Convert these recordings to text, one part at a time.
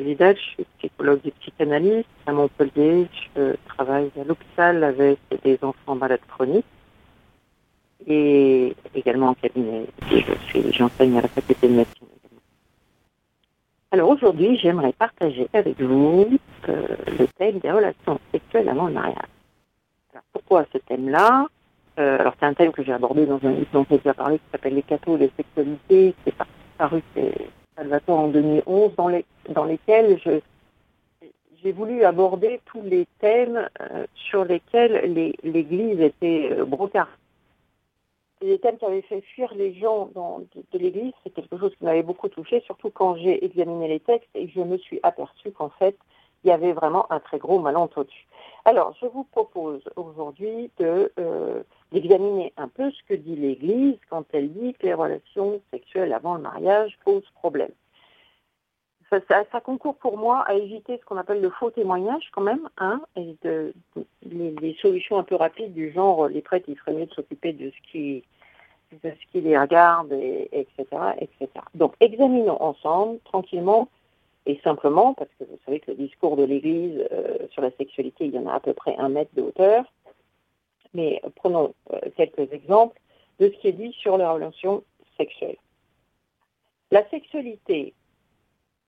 Vidal, je suis psychologue et psychanalyste à Montpellier. Je travaille à l'hôpital avec des enfants malades chroniques et également en cabinet. J'enseigne à la faculté de médecine. Alors aujourd'hui, j'aimerais partager avec vous euh, le thème des relations sexuelles avant le mariage. Alors, pourquoi ce thème-là? Euh, Alors c'est un thème que j'ai abordé dans un livre dont j'ai déjà parlé qui s'appelle Les cathos et les sexualités, qui est paru chez Salvatore en 2011, dans, les, dans lesquels j'ai voulu aborder tous les thèmes euh, sur lesquels l'Église était euh, les thèmes qui avaient fait fuir les gens de, l'Église, c'est quelque chose qui m'avait beaucoup touché, surtout quand j'ai examiné les textes et je me suis aperçue qu'en fait, il y avait vraiment un très gros malentendu. Alors, je vous propose aujourd'hui euh, d'examiner un peu ce que dit l'Église quand elle dit que les relations sexuelles avant le mariage posent problème. Ça, concourt pour moi à éviter ce qu'on appelle le faux témoignage quand même, hein, et de, solutions un peu rapides du genre les prêtres, il ferait mieux de s'occuper de ce qui les regarde, et, etc., etc. Donc, examinons ensemble, tranquillement et simplement, parce que vous savez que le discours de l'Église euh, sur la sexualité, il y en a à peu près un mètre de hauteur. Mais prenons euh, quelques exemples de ce qui est dit sur les relations sexuelles. La sexualité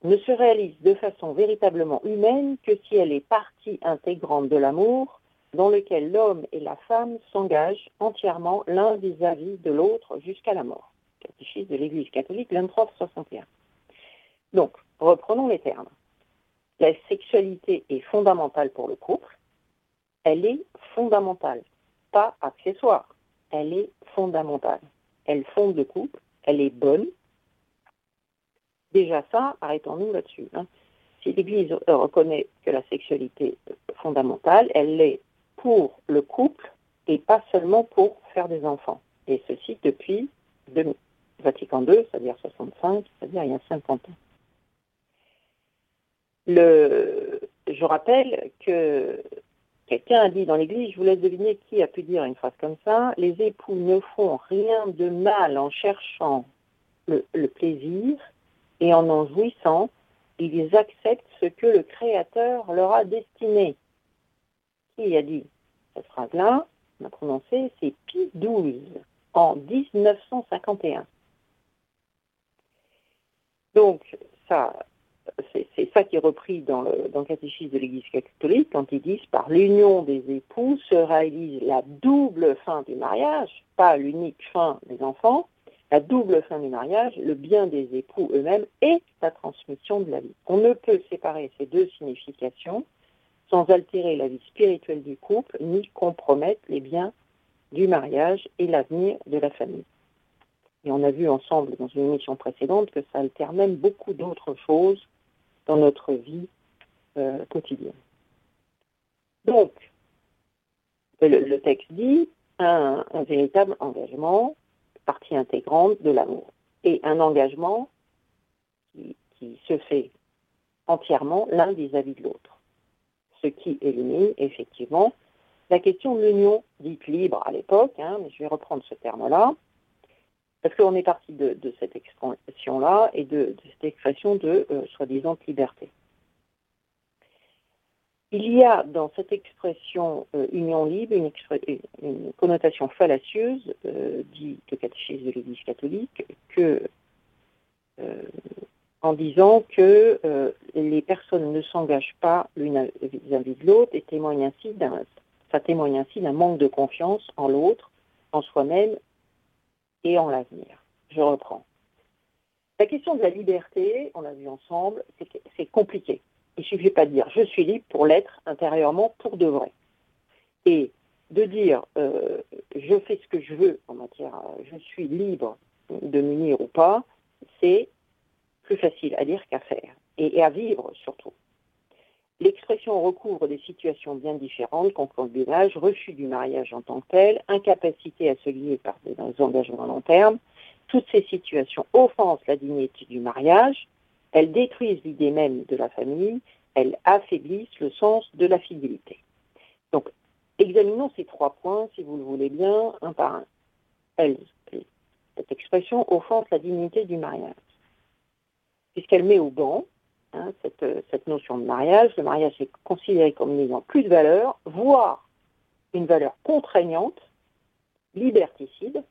ne se réalise de façon véritablement humaine que si elle est partie intégrante de l'amour dans lequel l'homme et la femme s'engagent entièrement l'un vis-à-vis de l'autre jusqu'à la mort. Catéchisme de l'Église catholique 2361. Donc, reprenons les termes. La sexualité est fondamentale pour le couple. Elle est fondamentale, pas accessoire. Elle est fondamentale. Elle fonde le couple. Elle est bonne. Déjà ça, arrêtons-nous là-dessus. Hein. Si l'Église reconnaît que la sexualité est fondamentale, elle l'est pour le couple et pas seulement pour faire des enfants. Et ceci depuis Vatican II, c'est-à-dire 65, c'est-à-dire il y a 50 ans. Je rappelle que quelqu'un a dit dans l'Église, je vous laisse deviner qui a pu dire une phrase comme ça, les époux ne font rien de mal en cherchant le, le plaisir et en en jouissant, ils acceptent ce que le Créateur leur a destiné. Qui a dit cette phrase-là, on a prononcé, c'est Pie XII, en 1951. Donc, ça, c'est ça qui est repris dans le, dans catéchisme de l'Église catholique quand ils disent par l'union des époux se réalise la double fin du mariage, pas l'unique fin des enfants, la double fin du mariage, le bien des époux eux-mêmes et la transmission de la vie. On ne peut séparer ces deux significations sans altérer la vie spirituelle du couple ni compromettre les biens du mariage et l'avenir de la famille. Et on a vu ensemble dans une émission précédente que ça altère même beaucoup d'autres choses dans notre vie euh, quotidienne. Donc, le, texte dit un, véritable engagement, partie intégrante de l'amour, et un engagement qui, se fait entièrement l'un vis-à-vis de l'autre ce qui élimine effectivement la question de l'union dite libre à l'époque, hein, mais je vais reprendre ce terme-là, parce qu'on est parti de, cette expression-là et de, cette expression de euh, soi-disant liberté. Il y a dans cette expression euh, union libre une, connotation fallacieuse, euh, dit le catéchisme de l'Église catholique, que en disant que les personnes ne s'engagent pas l'une vis-à-vis de l'autre et témoignent ainsi ça témoigne ainsi d'un manque de confiance en l'autre, en soi-même et en l'avenir. Je reprends. La question de la liberté, on l'a vu ensemble, c'est, compliqué. Il ne suffit pas de dire je suis libre pour l'être intérieurement pour de vrai. Et de dire euh, je fais ce que je veux en matière, je suis libre de m'unir ou pas, c'est plus facile à dire qu'à faire, et, à vivre surtout. L'expression recouvre des situations bien différentes, concubinage, refus du mariage en tant que tel, incapacité à se lier par des engagements à long terme. Toutes ces situations offensent la dignité du mariage, elles détruisent l'idée même de la famille, elles affaiblissent le sens de la fidélité. Donc, examinons ces trois points, si vous le voulez bien, un par un. cette expression offense la dignité du mariage puisqu'elle met au banc hein, cette, cette, notion de mariage. Le mariage est considéré comme n'ayant plus de valeur, voire une valeur contraignante, liberticide.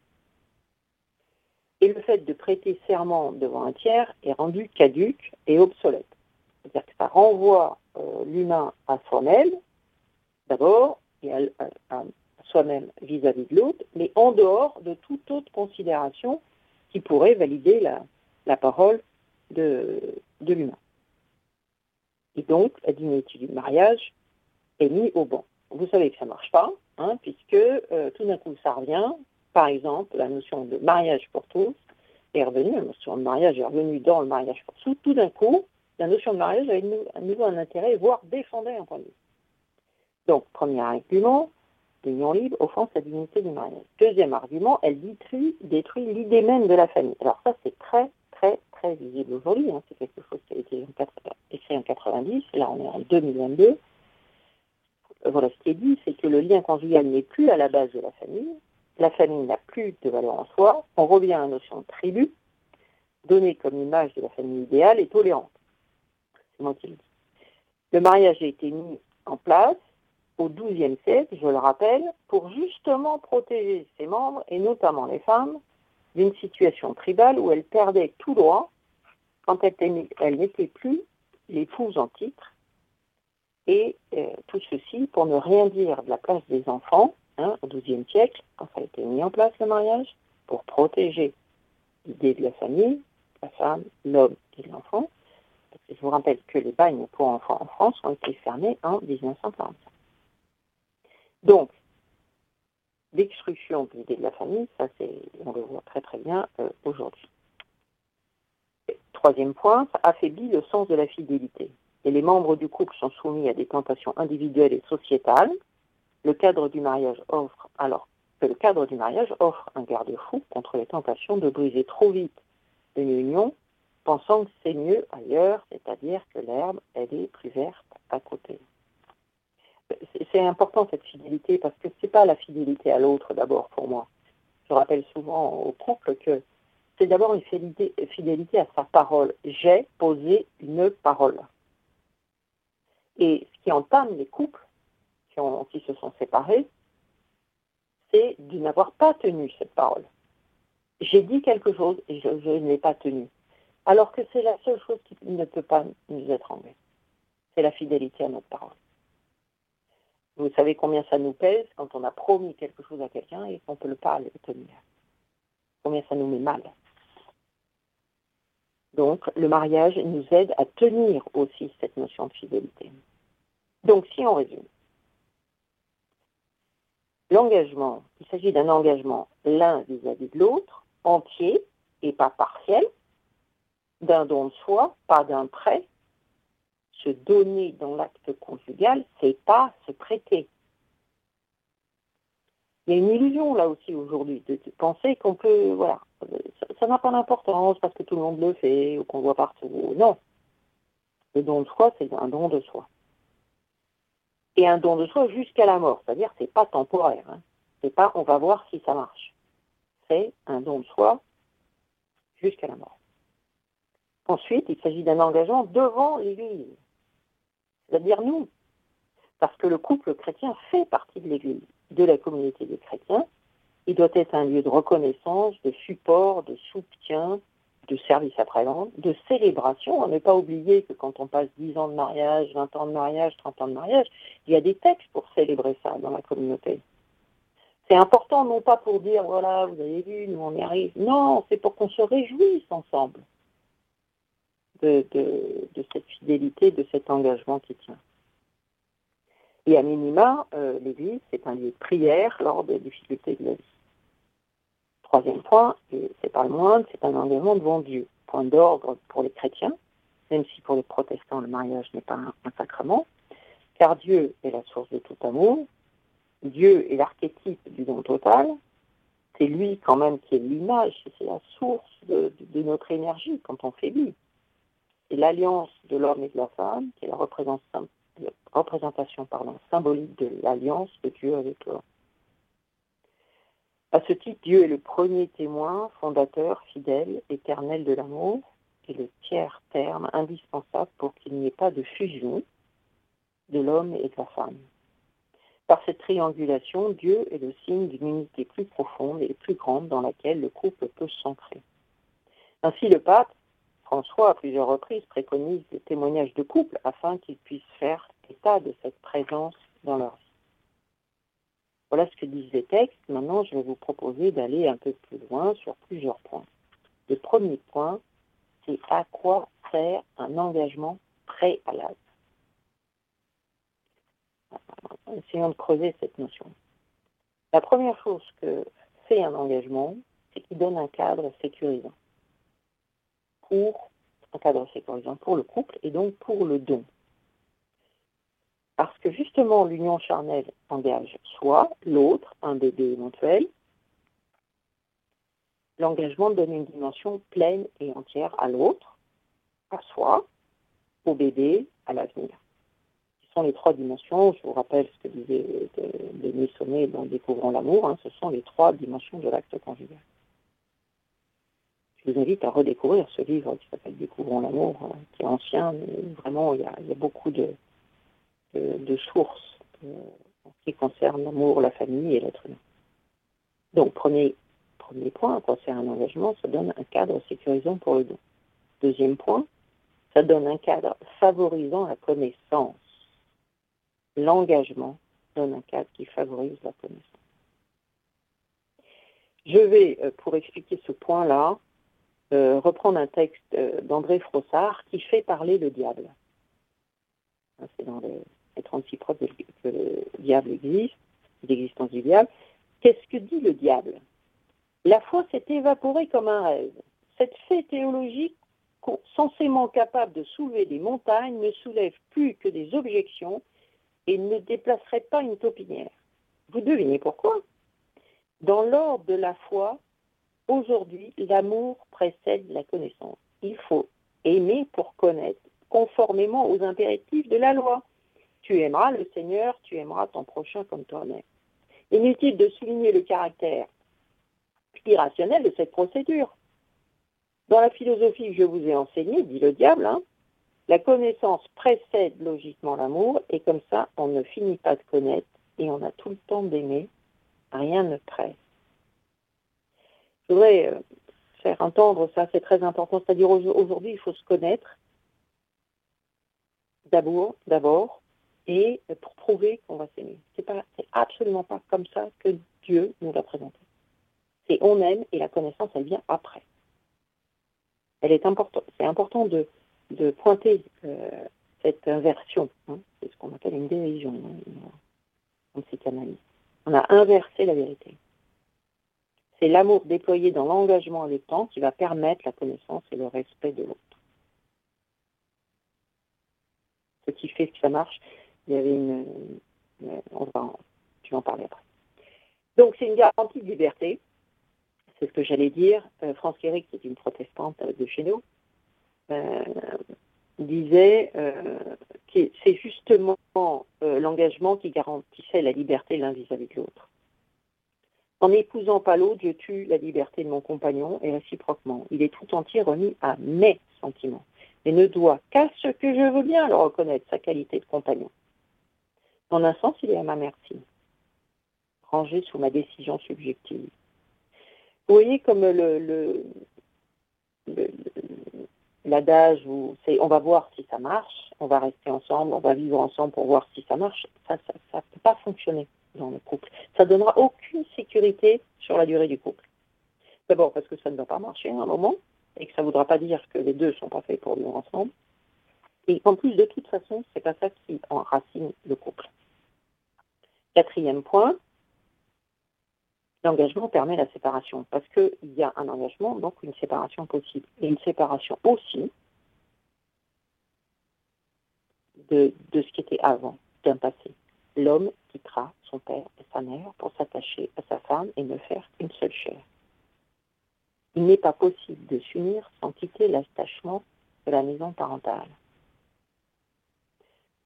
Et le fait de prêter serment devant un tiers est rendu caduque et obsolète. C'est-à-dire que ça renvoie euh, l'humain à soi-même, d'abord, et à, soi-même vis-à-vis de l'autre, mais en dehors de toute autre considération qui pourrait valider la, parole de l'humain. Et donc, la dignité du mariage est mise au banc. Vous savez que ça ne marche pas, hein, puisque euh, tout d'un coup, ça revient. Par exemple, la notion de mariage pour tous est revenue, la notion de mariage est revenue dans le mariage pour tous. Tout d'un coup, la notion de mariage a à nouveau un intérêt, voire défendait un point de vue. Donc, premier argument, l'union libre offense la dignité du mariage. Deuxième argument, elle détruit, détruit l'idée même de la famille. Alors ça, c'est très, visible aujourd'hui. Hein. C'est quelque chose qui a été écrit en 90, là on est en 2022. Voilà, ce qui est dit, c'est que le lien conjugal n'est plus à la base de la famille. La famille n'a plus de valeur en soi. On revient à la notion de tribu, donnée comme image de la famille idéale et tolérante. C'est moi qui le dis. Le mariage a été mis en place au XIIe siècle, je le rappelle, pour justement protéger ses membres, et notamment les femmes, d'une situation tribale où elles perdaient tout droit quand elles, n'étaient plus l'épouse en titre, et euh, tout ceci pour ne rien dire de la place des enfants hein, au XIIe siècle, quand ça a été mis en place le mariage, pour protéger l'idée de la famille, la femme, l'homme et l'enfant. Je vous rappelle que les bagnes pour enfants en France ont été fermés en 1945. Donc, l'extruction de l'idée de la famille, ça c'est, on le voit très très bien euh, aujourd'hui. Troisième point, ça affaiblit le sens de la fidélité. Et les membres du couple sont soumis à des tentations individuelles et sociétales. Le cadre du mariage offre alors que le cadre du mariage offre un garde-fou contre les tentations de briser trop vite une union, pensant que c'est mieux ailleurs, c'est-à-dire que l'herbe, elle est plus verte à côté c'est important cette fidélité parce que c'est pas la fidélité à l'autre d'abord pour moi. Je rappelle souvent au couple que c'est d'abord une fidélité, à sa parole. J'ai posé une parole. Et ce qui entame les couples qui, se sont séparés, c'est de n'avoir pas tenu cette parole. J'ai dit quelque chose et je, ne l'ai pas tenu. Alors que c'est la seule chose qui ne peut pas nous enlevée. C'est la fidélité à notre parole. Vous savez combien ça nous pèse quand on a promis quelque chose à quelqu'un et qu'on ne peut pas le tenir. Combien ça nous met mal. Donc, le mariage nous aide à tenir aussi cette notion de fidélité. Donc, si on résume, l'engagement, il s'agit d'un engagement l'un vis-à-vis de l'autre, entier et pas partiel, d'un don de soi, pas d'un prêt, se donner dans l'acte conjugal, c'est pas se prêter. Il y a une illusion là aussi aujourd'hui de, penser qu'on peut, voilà, ça n'a pas d'importance parce que tout le monde le fait ou qu'on voit partout. Non. Le don de soi, c'est un don de soi. Et un don de soi jusqu'à la mort, c'est-à-dire c'est pas temporaire. Hein. C'est pas on va voir si ça marche. C'est un don de soi jusqu'à la mort. Ensuite, il s'agit d'un engagement devant l'Église c'est-à-dire nous. Parce que le couple chrétien fait partie de l'Église, de la communauté des chrétiens. Il doit être un lieu de reconnaissance, de support, de soutien, de service après-vente, de célébration. On ne pas oublier que quand on passe 10 ans de mariage, 20 ans de mariage, 30 ans de mariage, il y a des textes pour célébrer ça dans la communauté. C'est important non pas pour dire, voilà, vous avez vu, nous on y arrive. Non, c'est pour qu'on se réjouisse ensemble de, cette fidélité, de cet engagement qui tient. Et à minima, euh, l'Église, c'est un lieu de prière lors des difficultés de la vie. Troisième point, et c'est pas le moindre, c'est un engagement devant Dieu. Point d'ordre pour les chrétiens, même si pour les protestants, le mariage n'est pas un, sacrement, car Dieu est la source de tout amour, Dieu est l'archétype du don total, c'est lui quand même qui est l'image, c'est la source de, de, notre énergie quand on fait lui c'est l'alliance de l'homme et de la femme, qui est la représentation, symbolique de l'alliance de Dieu avec l'homme. À ce titre, Dieu est le premier témoin, fondateur, fidèle, éternel de l'amour. est le tiers terme indispensable pour qu'il n'y ait pas de fusion de l'homme et de la femme. Par cette triangulation, Dieu est le signe d'une unité plus profonde et plus grande dans laquelle le couple peut s'ancrer. Ainsi, le pape François, à plusieurs reprises, préconise des témoignages de couple afin qu'ils puissent faire état de cette présence dans leur vie. Voilà ce que disent les textes. Maintenant, je vais vous proposer d'aller un peu plus loin sur plusieurs points. Le premier point, c'est à quoi sert un engagement préalable. Essayons de creuser cette notion. La première chose que fait un engagement, c'est qu'il donne un cadre sécurisant pour un cadre sécurisant pour le couple et donc pour le don. Parce que justement, l'union charnelle engage soit l'autre, un bébé éventuel. L'engagement donne une dimension pleine et entière à l'autre, à soi, au bébé, à l'avenir. Ce sont les trois dimensions, je vous rappelle ce que disait Denis Sommet dans Découvrons l'amour, hein, ce sont les trois dimensions de l'acte conjugal je vous invite à redécouvrir ce livre qui s'appelle Découvrons l'amour, hein, qui est ancien, mais vraiment il y a, beaucoup de, de, sources euh, en ce qui concerne l'amour, la famille et l'être humain. Donc, premier, premier point, quand c'est un engagement, ça donne un cadre sécurisant pour le don. Deuxième point, ça donne un cadre favorisant la connaissance. L'engagement donne un cadre qui favorise la connaissance. Je vais, euh, pour expliquer ce point-là, euh, reprendre un texte d'André Frossard qui fait parler le diable. Hein, c'est dans les, 36 preuves que le diable existe, l'existence du diable. Qu'est-ce que dit le diable? La foi s'est évaporée comme un rêve. Cette fait théologique, censément capable de soulever des montagnes, ne soulève plus que des objections et ne déplacerait pas une taupinière. Vous devinez pourquoi? Dans l'ordre de la foi, Aujourd'hui, l'amour précède la connaissance. Il faut aimer pour connaître, conformément aux impératifs de la loi. Tu aimeras le Seigneur, tu aimeras ton prochain comme toi-même. Inutile de souligner le caractère irrationnel de cette procédure. Dans la philosophie que je vous ai enseignée, dit le diable, hein, la connaissance précède logiquement l'amour, et comme ça, on ne finit pas de connaître, et on a tout le temps d'aimer, rien ne presse je voudrais euh, faire entendre ça, c'est très important. C'est-à-dire aujourd'hui, il faut se connaître d'abord, d'abord, et pour prouver qu'on va s'aimer. C'est pas, absolument pas comme ça que Dieu nous l'a présenté. C'est on aime et la connaissance, elle vient après. Elle est importante. C'est important de, pointer euh, cette inversion. Hein. C'est ce qu'on appelle une dérision hein, en psychanalyse. On a inversé la vérité. C'est l'amour déployé dans l'engagement avec temps qui va permettre la connaissance et le respect de l'autre. Ce qui fait que ça marche, il y avait une... On va en, tu vas en parler après. Donc c'est une garantie de liberté, c'est ce que j'allais dire. Euh, France Guéric, qui est une protestante de chez nous, euh, disait euh, que c'est justement l'engagement qui garantissait la liberté l'un vis-à-vis de l'autre. En n'épousant pas l'autre, je tue la liberté de mon compagnon et réciproquement. Il est tout entier remis à mes sentiments et ne doit qu'à ce que je veux bien le reconnaître, sa qualité de compagnon. En un sens, il est à ma merci, rangé sous ma décision subjective. Vous voyez comme le, l'adage où c'est on va voir si ça marche, on va rester ensemble, on va vivre ensemble pour voir si ça marche, ça ne peut pas fonctionner dans le couple. Ça donnera aucune sécurité sur la durée du couple. D'abord parce que ça ne va pas marcher à un moment et que ça ne voudra pas dire que les deux ne sont pas faits pour vivre ensemble. Et en plus, de toute façon, c'est pas ça qui enracine le couple. Quatrième point, l'engagement permet la séparation parce qu'il y a un engagement, donc une séparation possible. Et une séparation aussi de, de ce qui était avant, d'un passé. L'homme quittera son père et sa mère pour s'attacher à sa femme et ne faire qu'une seule chair. Il n'est pas possible de s'unir sans quitter l'attachement de la maison parentale.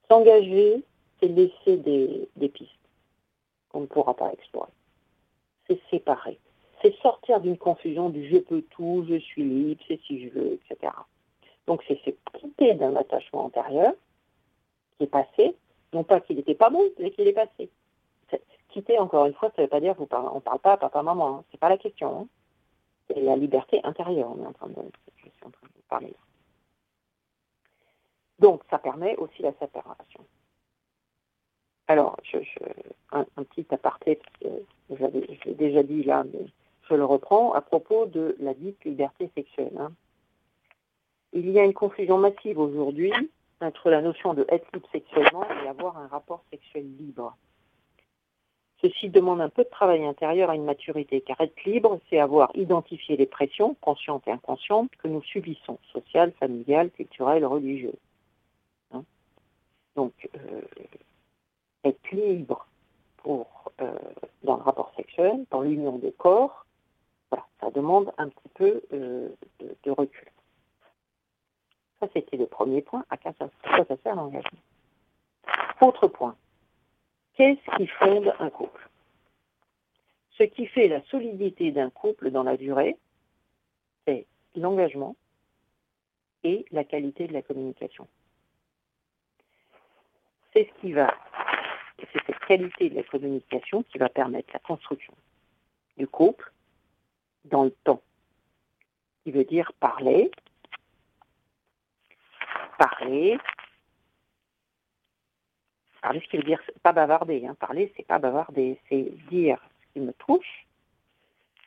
S'engager, c'est laisser des, pistes qu'on ne pourra pas explorer. C'est séparer. C'est sortir d'une confusion du je peux tout, je suis libre, c'est si je veux, etc. Donc c'est se quitter d'un attachement antérieur qui est passé, non pas qu'il n'était pas bon, mais qu'il est passé. Quitter, encore une fois, ça ne veut pas dire qu'on on ne parle pas à papa-maman, hein. c'est pas la question. Hein. C'est la liberté intérieure, on est en train de, je suis en train de parler. Donc ça permet aussi la séparation. Alors, je, un, petit aparté, parce que je l'ai déjà dit là, mais je le reprends, à propos de la dite liberté sexuelle. Hein. Il y a une confusion massive aujourd'hui entre la notion de être libre sexuellement et avoir un rapport sexuel libre. Ceci demande un peu de travail intérieur à une maturité, car être libre, c'est avoir identifié les pressions, conscientes et inconscientes, que nous subissons, sociales, familiales, culturelles, religieuses. Donc, euh, être libre pour, euh, dans le rapport sexuel, dans l'union des corps, ça demande un petit peu euh, de, recul. Ça, c'était le premier point. À quoi ça, ça sert l'engagement Autre point. Qu'est-ce qui fonde un couple? Ce qui fait la solidité d'un couple dans la durée, c'est l'engagement et la qualité de la communication. C'est ce qui va, c'est cette qualité de la communication qui va permettre la construction du couple dans le temps, qui veut dire parler, parler, parler, ce qui veut dire pas bavarder. Hein. Parler, c'est pas bavarder, c'est dire ce qui me touche,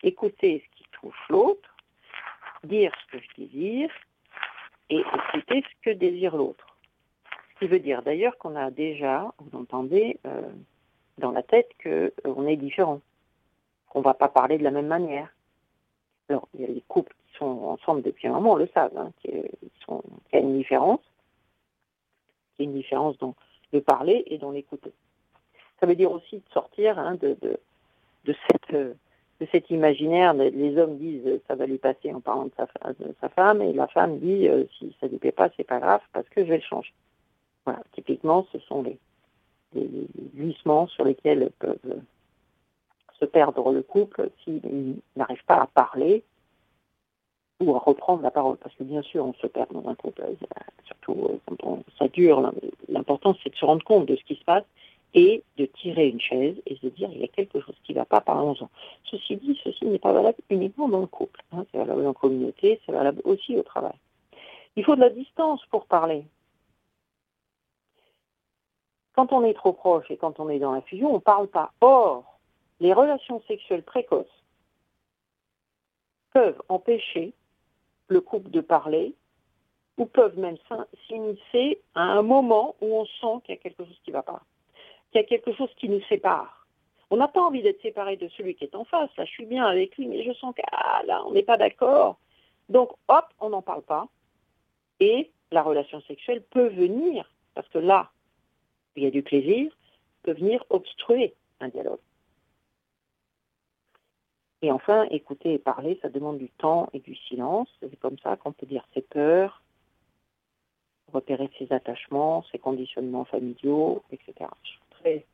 écouter ce qui touche l'autre, dire ce que je désire et écouter ce que désire l'autre. Qui veut dire d'ailleurs qu'on a déjà, vous entendez, euh, dans la tête qu'on euh, est différent, qu'on ne va pas parler de la même manière, alors, il y a les couples qui sont ensemble depuis un moment, on le savent, hein, qu'il y a une différence. Il y a une différence dans le parler et dans l'écouter. Ça veut dire aussi de sortir hein, de, de, cette, de cet imaginaire. Les hommes disent ça va lui passer en parlant de sa, femme et la femme dit euh, si ça ne lui plaît pas, c'est pas grave parce que je vais le changer. Voilà, typiquement, ce sont les, les, glissements sur lesquels peuvent se perdre le couple s'il n'arrive pas à parler ou à reprendre la parole. Parce que bien sûr, on se perd dans un couple, euh, surtout euh, quand ça dure. L'important, c'est de se rendre compte de ce qui se passe et de tirer une chaise et de dire il y a quelque chose qui ne va pas, parlons-en. Ceci dit, ceci n'est pas valable uniquement dans le couple. Hein. c'est valable en communauté, c'est valable aussi au travail. Il faut de la distance pour parler. Quand on est trop proche et quand on est dans la fusion, on ne parle pas. Or, les relations sexuelles précoces peuvent empêcher le couple de parler ou peuvent même s'initier à un moment où on sent qu'il y a quelque chose qui ne va pas, qu'il y a quelque chose qui nous sépare. On n'a pas envie d'être séparé de celui qui est en face. Là, je suis bien avec lui, mais je sens que ah, là, on n'est pas d'accord. Donc, hop, on n'en parle pas. Et la relation sexuelle peut venir, parce que là, il y a du plaisir, peut venir obstruer un dialogue. Et enfin, écouter et parler, ça demande du temps et du silence. C'est comme ça qu'on peut dire ses peurs, repérer ses attachements, ses conditionnements familiaux, etc. Je voudrais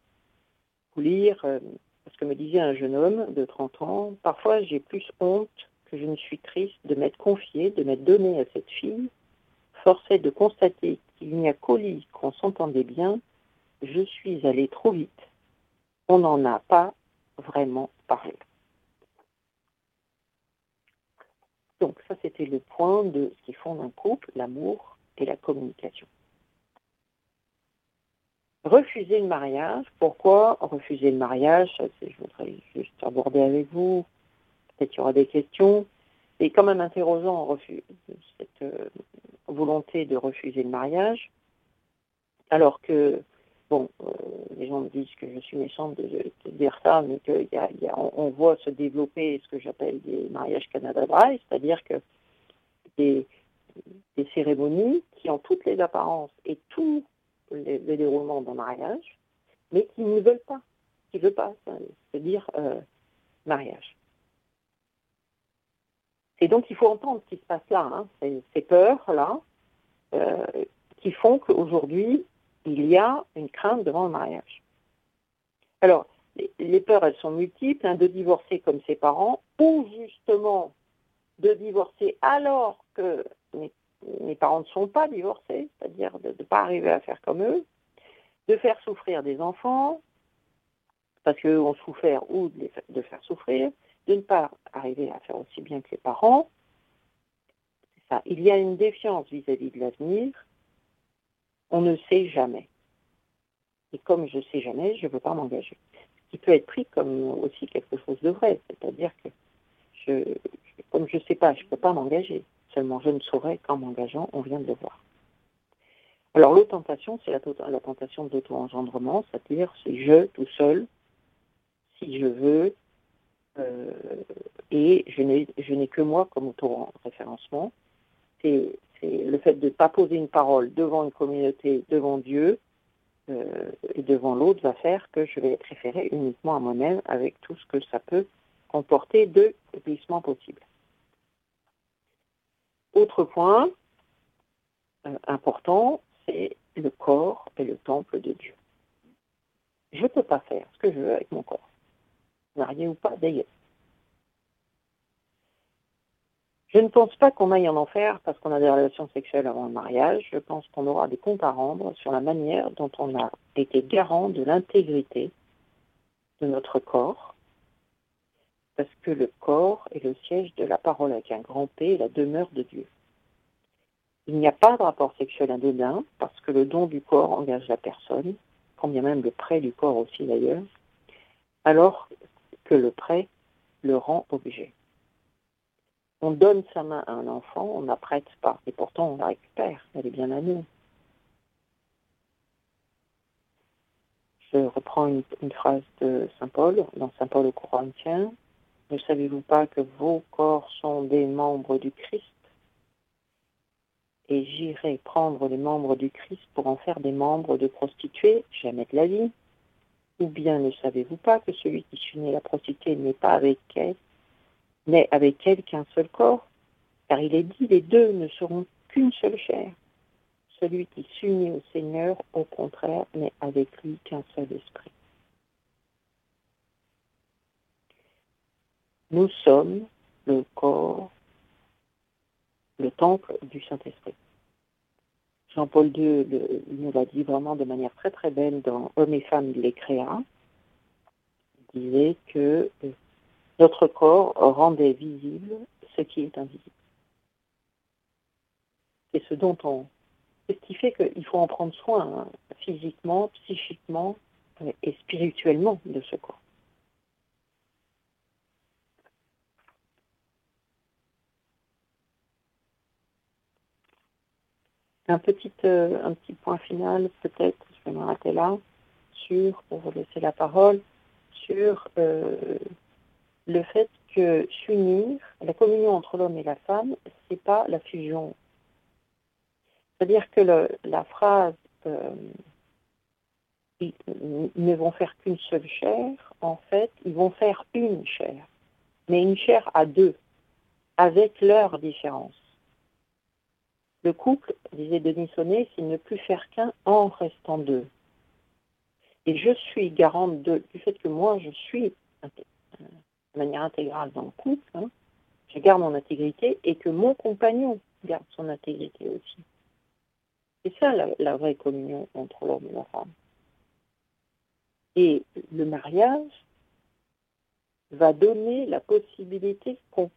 vous lire euh, ce que me disait un jeune homme de 30 ans. Parfois, j'ai plus honte que je ne suis triste de m'être confié, de m'être donné à cette fille. Forcé de constater qu'il n'y a qu'au lit qu'on s'entendait bien, je suis allée trop vite. On n'en a pas vraiment parlé. Donc ça, c'était le point de ce qui fonde un couple, l'amour et la communication. Refuser le mariage, pourquoi refuser le mariage? Je voudrais juste aborder avec vous, peut-être qu'il y aura des questions. Et quand même interrogeant cette euh, volonté de refuser le mariage, alors que bon, euh, les gens me disent que je suis méchante de, dire ça, mais qu'on voit se développer ce que j'appelle des mariages Canada Dry, c'est-à-dire que des, cérémonies qui ont toutes les apparences et tout le, déroulement d'un mariage, mais qui ne veulent pas, qui ne veulent pas, c'est-à-dire euh, mariage. Et donc il faut entendre ce qui se passe là, hein, ces, peurs-là, euh, qui font qu'aujourd'hui, il y a une crainte devant le mariage. Alors, les peurs, elles sont multiples, hein, de divorcer comme ses parents, ou justement de divorcer alors que mes parents ne sont pas divorcés, c'est-à-dire de ne pas arriver à faire comme eux, de faire souffrir des enfants, parce qu'eux ont souffert ou de, faire souffrir, de ne pas arriver à faire aussi bien que les parents. Ça. Il y a une défiance vis-à-vis de l'avenir. On ne sait jamais. Et comme je ne sais jamais, je ne veux pas m'engager. Ce qui peut être pris comme aussi quelque chose de vrai, c'est-à-dire que je, comme je ne sais pas, je ne peux pas m'engager. Seulement, je ne saurais qu'en m'engageant, on vient de le voir. Alors, l'autentation, c'est la, la, tentation d'auto-engendrement, c'est-à-dire c'est je tout seul, si je veux, euh, et je n'ai que moi comme auto-référencement. Le fait de ne pas poser une parole devant une communauté, devant Dieu, euh, et devant l'autre va faire que je vais être référé uniquement à moi-même avec tout ce que ça peut comporter de glissement possible. Autre point euh, important, c'est le corps et le temple de Dieu. Je ne peux pas faire ce que je veux avec mon corps, marié ou pas d'ailleurs. Je ne pense pas qu'on aille en enfer parce qu'on a des relations sexuelles avant le mariage. Je pense qu'on aura des comptes à rendre sur la manière dont on a été garant de l'intégrité de notre corps parce que le corps est le siège de la parole avec un grand P la demeure de Dieu. Il n'y a pas de rapport sexuel indédin parce que le don du corps engage la personne, quand bien même le prêt du corps aussi d'ailleurs, alors que le prêt le rend obligé. On donne sa main à un enfant, on ne la prête pas, et pourtant on la récupère, elle est bien à nous. Je reprends une, phrase de Saint Paul, dans Saint Paul au Corinthiens, ne savez-vous pas que vos corps sont des membres du Christ? Et j'irai prendre les membres du Christ pour en faire des membres de prostituées Jamais de la vie. Ou bien ne savez-vous pas que celui qui s'unit à la prostituée n'est pas avec elle, n'est avec elle qu'un seul corps Car il est dit, les deux ne seront qu'une seule chair. Celui qui s'unit au Seigneur, au contraire, n'est avec lui qu'un seul esprit. Nous sommes le corps, le temple du Saint-Esprit. Jean-Paul II nous l'a dit vraiment de manière très très belle dans Hommes et femmes, il les créa. Il disait que notre corps rendait visible ce qui est invisible. C'est ce dont on. Ce qui fait qu'il faut en prendre soin hein, physiquement, psychiquement et spirituellement de ce corps. Un petit, euh, un petit point final, peut-être, je vais m'arrêter là, sur, pour vous laisser la parole, sur euh, le fait que s'unir, la communion entre l'homme et la femme, c'est pas la fusion. C'est-à-dire que la phrase euh, ils ne vont faire qu'une seule chair, en fait, ils vont faire une chair, mais une chair à deux, avec leurs différences. Le couple, disait Denis Sonnet, c'est ne plus faire qu'un en restant deux. Et je suis garante de, du fait que moi, je suis de manière intégrale dans le couple, hein, je garde mon intégrité et que mon compagnon garde son intégrité aussi. C'est ça la, vraie communion entre l'homme et la femme. Et le mariage va donner la possibilité qu'on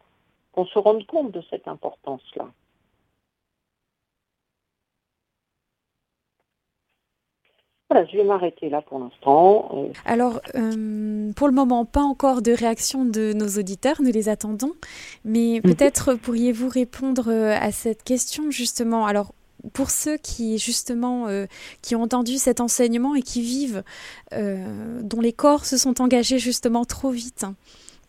se rende compte de cette importance-là. Voilà, je vais m'arrêter là pour l'instant. Euh, Alors, euh, pour le moment, pas encore de réaction de nos auditeurs, nous les attendons. Mais mhm. peut-être pourriez-vous répondre euh, à cette question justement. Alors, pour ceux qui justement qui ont entendu cet enseignement et qui vivent, dont les corps se sont engagés justement trop vite,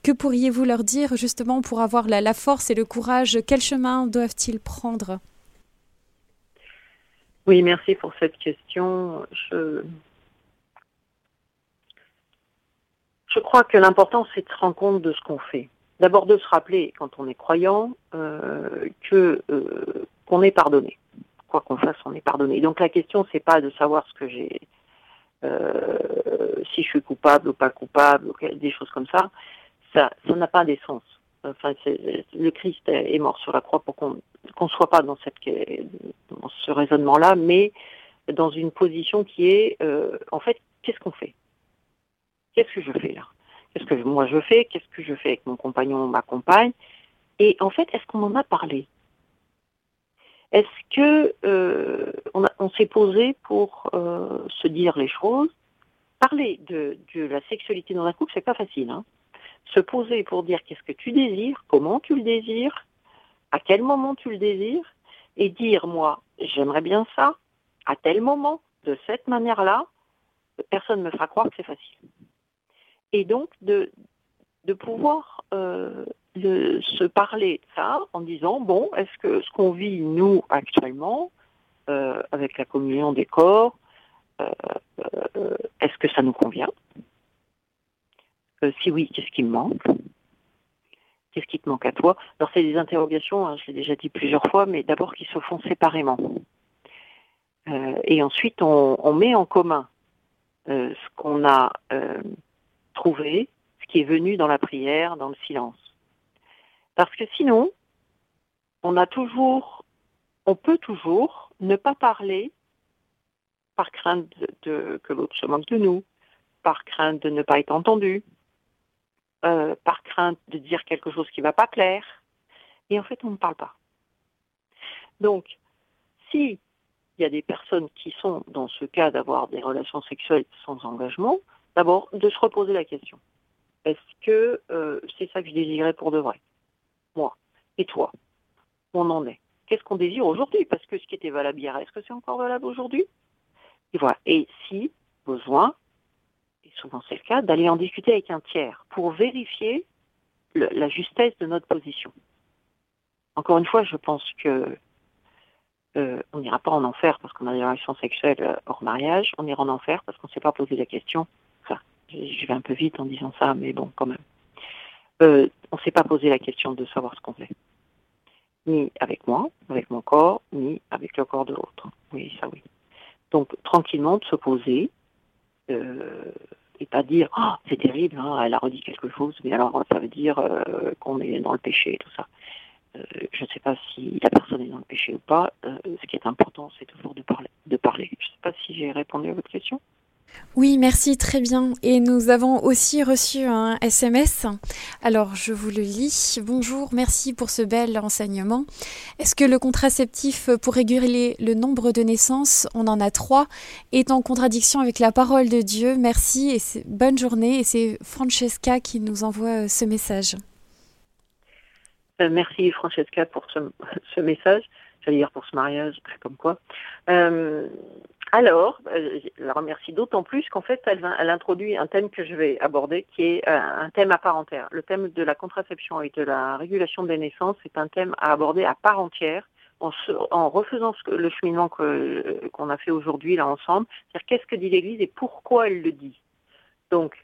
que pourriez-vous leur dire justement pour avoir la force et le courage? Quel chemin doivent-ils prendre? Oui, merci pour cette question. Je, je crois que l'important, c'est de se rendre compte de ce qu'on fait. D'abord de se rappeler, quand on est croyant, euh, que euh, qu'on est pardonné. Quoi qu'on fasse, on est pardonné. Donc la question, c'est pas de savoir ce que j'ai, euh, si je suis coupable ou pas coupable, des choses comme ça. Ça, ça n'a pas d'essence. Enfin, le Christ est mort sur la croix pour qu'on ne soit pas dans, ce raisonnement-là, mais dans une position qui est, euh, en fait, qu'est-ce qu'on fait? Qu'est-ce que je fais là? Qu'est-ce que moi je fais? Qu'est-ce que je fais avec mon compagnon ma compagne? Et en fait, est-ce qu'on en a parlé? Est-ce que euh, on, s'est posé pour euh, se dire les choses? Parler de, de, la sexualité dans un couple, c'est pas facile. Hein se poser pour dire qu'est-ce que tu désires, comment tu le désires, à quel moment tu le désires, et dire moi j'aimerais bien ça, à tel moment, de cette manière-là, personne ne me fera croire que c'est facile. Et donc de, pouvoir euh, se parler ça en disant bon, est-ce que ce qu'on vit nous actuellement euh, avec la communion des corps, euh, est-ce que ça nous convient? Si oui, qu'est-ce qui me manque? Qu'est-ce qui te manque à toi? Alors c'est des interrogations, hein, je l'ai déjà dit plusieurs fois, mais d'abord qui se font séparément. Euh, et ensuite, on, met en commun euh, ce qu'on a euh, trouvé, ce qui est venu dans la prière, dans le silence. Parce que sinon, on a toujours, on peut toujours ne pas parler par crainte de, que l'autre se moque de nous, par crainte de ne pas être entendu, par crainte de dire quelque chose qui ne va pas plaire. Et en fait, on ne parle pas. Donc, si il y a des personnes qui sont dans ce cas d'avoir des relations sexuelles sans engagement, d'abord de se reposer la question. Est-ce que euh, c'est ça que je désirais pour de vrai? Moi. Et toi? On en est. Qu'est-ce qu'on désire aujourd'hui? Parce que ce qui était valable hier, est-ce que c'est encore valable aujourd'hui? Et si besoin, souvent c'est le cas, d'aller en discuter avec un tiers pour vérifier la justesse de notre position. Encore une fois, je pense que euh, on n'ira pas en enfer parce qu'on a des relations sexuelles euh, hors mariage, on ira en enfer parce qu'on ne s'est pas posé la question. Enfin, je vais un peu vite en disant ça, mais bon, quand même. Euh, on ne s'est pas posé la question de savoir ce qu'on fait. Ni avec moi, avec mon corps, ni avec le corps de l'autre. Oui, ça oui. Donc, tranquillement, de se poser et pas dire oh, c'est terrible, hein, elle a redit quelque chose, mais alors ça veut dire qu'on est dans le péché et tout ça. Euh, je ne sais pas si la personne est dans le péché ou pas. Euh, ce qui est important, c'est toujours de parler. De parler. Je ne sais pas si j'ai répondu à votre question. Oui, merci, très bien. Et nous avons aussi reçu un SMS. Alors, je vous le lis. Bonjour, merci pour ce bel enseignement. Est-ce que le contraceptif pour réguler le nombre de naissances, on en a trois, est en contradiction avec la parole de Dieu? Merci et bonne journée. Et c'est Francesca qui nous envoie ce message. Euh, merci Francesca pour ce, message, j'allais dire pour ce mariage, comme quoi. Euh, alors, euh, je la remercie d'autant plus qu'en fait, elle, elle, introduit un thème que je vais aborder, qui est un thème à part entière. Le thème de la contraception et de la régulation des naissances est un thème à aborder à part entière, en, en refaisant le cheminement qu'on a fait aujourd'hui là ensemble. C'est-à-dire qu'est-ce que dit l'Église et pourquoi elle le dit? Donc,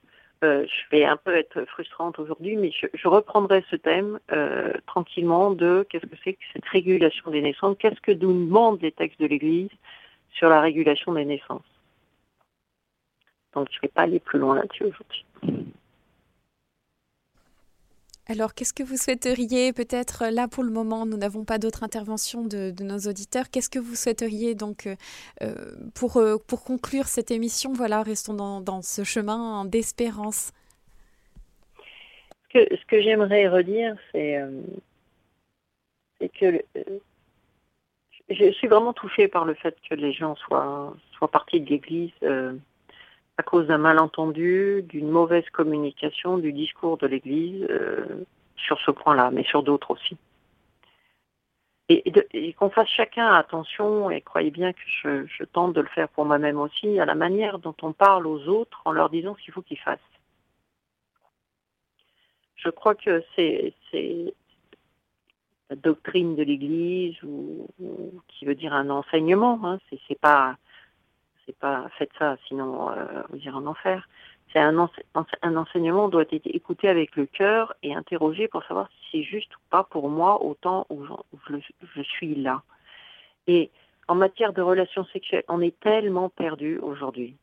euh, je vais un peu être frustrante aujourd'hui, mais je, reprendrai ce thème euh, tranquillement de qu'est-ce que c'est que cette régulation des naissances, qu'est-ce que nous demandent les textes de l'Église? Sur la régulation des naissances. Donc je ne vais pas aller plus loin là-dessus aujourd'hui. Alors, qu'est-ce que vous souhaiteriez, peut-être là pour le moment, nous n'avons pas d'autres interventions de, nos auditeurs, qu'est-ce que vous souhaiteriez donc euh, euh, pour, euh, pour conclure cette émission Voilà, restons dans, ce chemin d'espérance. Ce que, ce que j'aimerais redire, c'est que je suis vraiment touchée par le fait que les gens soient, soient partis de l'Église à cause d'un malentendu, d'une mauvaise communication du discours de l'Église euh, sur ce point-là, mais sur d'autres aussi. Et, qu'on fasse chacun attention, et croyez bien que je, tente de le faire pour moi-même aussi, à la manière dont on parle aux autres en leur disant ce qu'il faut qu'ils fassent. Je crois que c'est la doctrine de l'Église ou, qui veut dire un enseignement. Hein, c'est pas c'est pas faites ça, sinon euh, vous irez en enfer. C'est un, un enseignement doit être écouté avec le cœur et interrogé pour savoir si c'est juste ou pas pour moi au temps où je, suis là. Et en matière de relations sexuelles, on est tellement perdu aujourd'hui.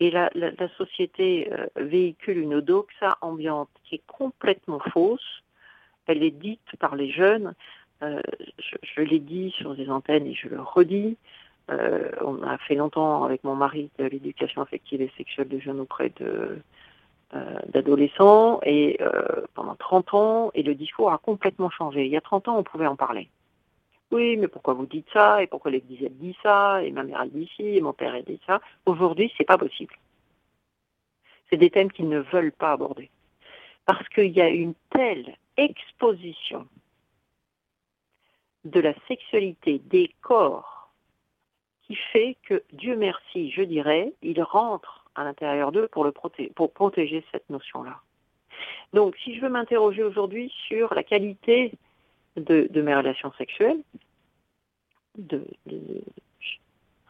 Et la, la, société euh, véhicule une doxa ambiante qui est complètement fausse. Elle est dite par les jeunes. je, je l'ai dit sur des antennes et je le redis. on a fait longtemps avec mon mari de l'éducation affective et sexuelle des jeunes auprès de d'adolescents et pendant 30 ans et le discours a complètement changé. Il y a 30 ans, on pouvait en parler. Oui, mais pourquoi vous dites ça? Et pourquoi l'Église elle dit ça? Et ma mère elle dit ci, et mon père elle dit ça. Aujourd'hui, c'est pas possible. C'est des thèmes qu'ils ne veulent pas aborder. Parce qu'il y a une telle exposition de la sexualité des corps qui fait que, Dieu merci, je dirais, ils rentrent à l'intérieur d'eux pour, protéger cette notion-là. Donc, si je veux m'interroger aujourd'hui sur la qualité de, mes relations sexuelles,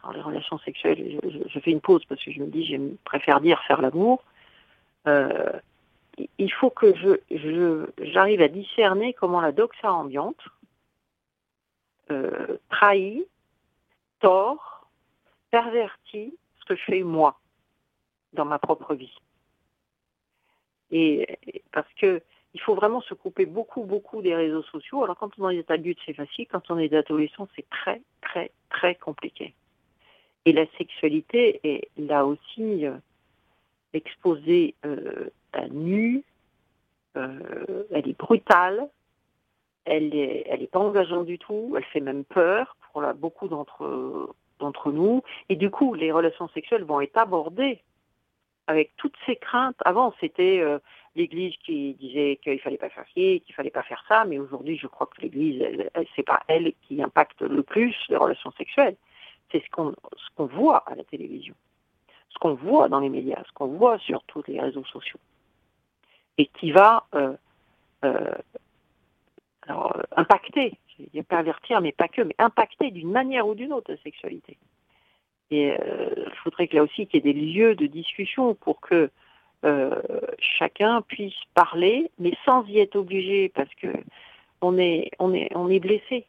alors les relations sexuelles, je, fais une pause parce que je me dis, je préfère dire faire l'amour. Euh, il faut que j'arrive à discerner comment la doxa ambiante euh, trahit, tord, pervertit ce que je fais moi dans ma propre vie. Et parce que il faut vraiment se couper beaucoup, beaucoup des réseaux sociaux. Alors quand on est adulte, c'est facile. Quand on est adolescent, c'est très, très, très compliqué. Et la sexualité est là aussi euh, exposée euh, à nu. Euh, elle est brutale. Elle est, elle est pas engageante du tout. Elle fait même peur pour beaucoup d'entre nous. Et du coup, les relations sexuelles vont être abordées avec toutes ces craintes. Avant, c'était euh, l'Église qui disait qu'il fallait pas faire ci, qu'il fallait pas faire ça, mais aujourd'hui, je crois que l'Église, c'est pas elle qui impacte le plus les relations sexuelles. C'est ce qu'on ce qu'on voit à la télévision, ce qu'on voit dans les médias, ce qu'on voit sur tous les réseaux sociaux, et qui va euh, euh, alors, impacter, je vais pervertir, mais pas que, mais impacter d'une manière ou d'une autre la sexualité. Et euh, il faudrait que là aussi qu'il y ait des lieux de discussion pour que euh, chacun puisse parler, mais sans y être obligé, parce que on est, on est, on est blessé.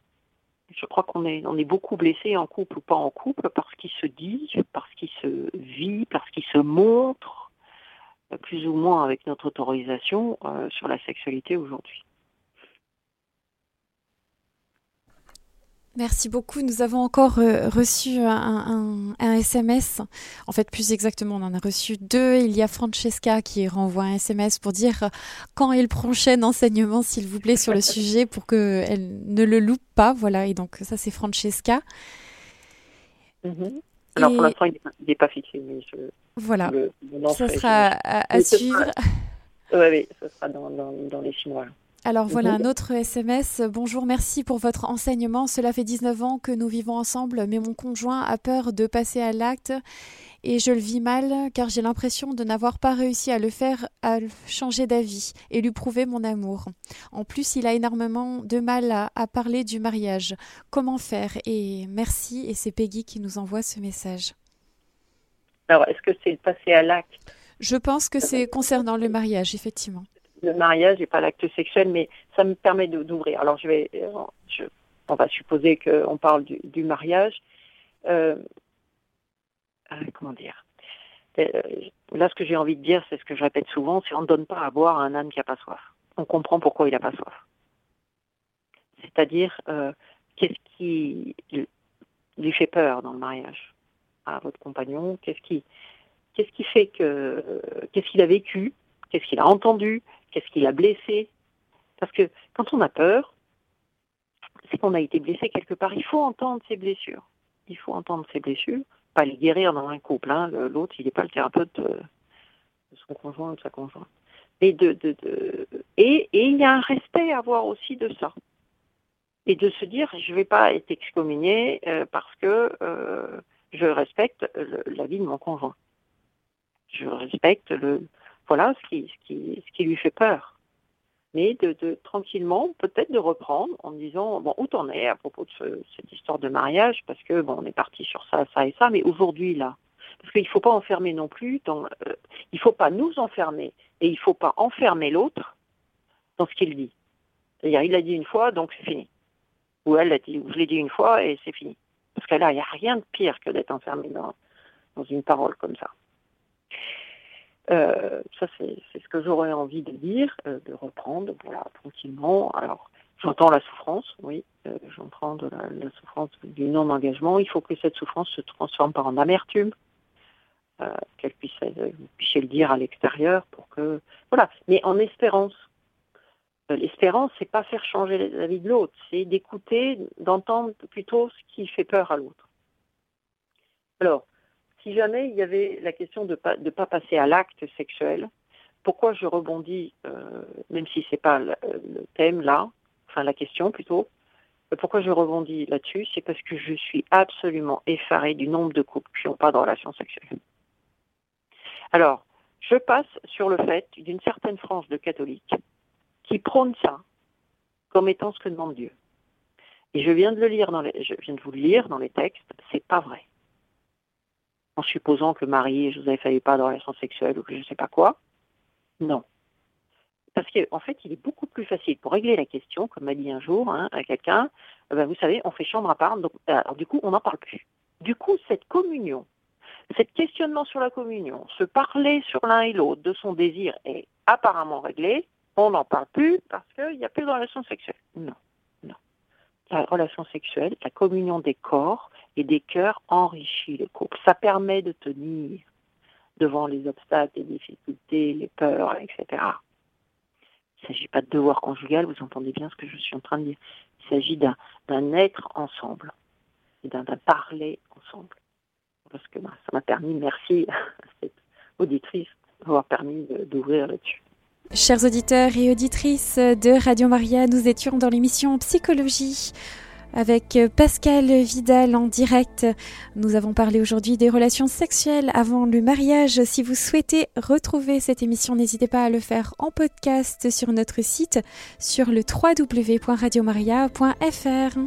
Je crois qu'on est, on est beaucoup blessé en couple ou pas en couple parce qu'il se dit, parce qu'il se vit, parce qu'il se montre, plus ou moins avec notre autorisation, euh, sur la sexualité aujourd'hui. Merci beaucoup. Nous avons encore euh, reçu un, SMS. En fait, plus exactement, on en a reçu deux. Il y a Francesca qui renvoie un SMS pour dire quand est le prochain enseignement, s'il vous plaît, sur le sujet pour qu'elle ne le loupe pas. Voilà. Et donc, ça, c'est Francesca. Mhm. Alors, pour l'instant, il n'est pas fixé. voilà. ça sera à, suivre. Oui, oui, ça sera dans, dans les six mois. Alors voilà un autre SMS. Bonjour, merci pour votre enseignement. Cela fait 19 ans que nous vivons ensemble, mais mon conjoint a peur de passer à l'acte et je le vis mal car j'ai l'impression de n'avoir pas réussi à le faire à changer d'avis et lui prouver mon amour. En plus, il a énormément de mal à, à parler du mariage. Comment faire? Et merci, et c'est Peggy qui nous envoie ce message. Alors, est-ce que c'est le passer à l'acte? Je pense que c'est concernant le mariage, effectivement le mariage et pas l'acte sexuel, mais ça me permet d'ouvrir. Alors je vais, je, on va supposer qu'on parle du, mariage. Euh, euh, comment dire? Euh, Là, ce que j'ai envie de dire, c'est ce que je répète souvent, c'est on ne donne pas à boire à un âne qui n'a pas soif. On comprend pourquoi il n'a pas soif. C'est-à-dire, qu'est-ce qui lui fait peur dans le mariage? À votre compagnon Qu'est-ce qui, qu'est-ce qui fait que, qu'est-ce qu'il a vécu? Qu'est-ce qu'il a entendu? Qu'est-ce qui l'a blessé? Parce que quand on a peur, c'est qu'on a été blessé quelque part. Il faut entendre ses blessures. Il faut entendre ses blessures, pas les guérir dans un couple. Hein. L'autre, il n'est pas le thérapeute de, son conjoint ou de sa conjointe. Et, de, de, et, il y a un respect à avoir aussi de ça. Et de se dire, je ne vais pas être excommunié euh, parce que euh, je respecte la vie de mon conjoint. Je respecte le, voilà ce qui, ce qui, ce qui lui fait peur. Mais de, de tranquillement, peut-être de reprendre en disant bon où t'en es à propos de cette histoire de mariage parce que bon on est parti sur ça, ça et ça, mais aujourd'hui là, parce qu'il ne faut pas enfermer non plus, dans, euh, il faut pas nous enfermer et il faut pas enfermer l'autre dans ce qu'il dit. C'est-à-dire il l'a dit une fois donc c'est fini, ou elle l'a dit, ou je l'ai dit une fois et c'est fini. Parce que là il n'y a rien de pire que d'être enfermé dans, dans une parole comme ça. Euh, ça, c'est ce que j'aurais envie de dire, euh, de reprendre, voilà, tranquillement. Alors, j'entends la souffrance, oui, euh, j'entends de la, la, souffrance du non-engagement. Il faut que cette souffrance se transforme par en amertume, qu'elle puisse, vous puissiez le dire à l'extérieur pour que, voilà, mais en espérance. L'espérance, c'est pas faire changer la vie de l'autre, c'est d'écouter, d'entendre plutôt ce qui fait peur à l'autre. Alors, si jamais il y avait la question de ne pas, pas passer à l'acte sexuel, pourquoi je rebondis, euh, même si c'est pas le, thème là, enfin la question plutôt, euh, pourquoi je rebondis là-dessus, c'est parce que je suis absolument effarée du nombre de couples qui n'ont pas de relation sexuelle. Alors, je passe sur le fait d'une certaine frange de catholiques qui prônent ça comme étant ce que demande Dieu. Et je viens de le lire dans les, je viens de vous le lire dans les textes, c'est pas vrai en supposant que Marie et Joseph n'avaient pas de relation sexuelle ou que je ne sais pas quoi. Non. Parce qu'en fait, il est beaucoup plus facile pour régler la question, comme m'a dit un jour hein, à quelqu'un, eh ben, vous savez, on fait chambre à part, donc alors, du coup, on n'en parle plus. Du coup, cette communion, cet questionnement sur la communion, se parler sur l'un et l'autre de son désir est apparemment réglé, on n'en parle plus parce qu'il n'y a plus de relation sexuelle. Non. La relation sexuelle, la communion des corps, et des cœurs enrichit le couple. Ça permet de tenir devant les obstacles, les difficultés, les peurs, etc. Il ne s'agit pas de devoir conjugal, vous entendez bien ce que je suis en train de dire. Il s'agit d'un être ensemble et d'un parler ensemble. Parce que bah, ça m'a permis, merci à cette auditrice d'avoir permis d'ouvrir là-dessus. Chers auditeurs et auditrices de Radio Maria, nous étions dans l'émission Psychologie avec Pascal Vidal en direct. Nous avons parlé aujourd'hui des relations sexuelles avant le mariage. Si vous souhaitez retrouver cette émission, n'hésitez pas à le faire en podcast sur notre site sur le www.radiomaria.fr.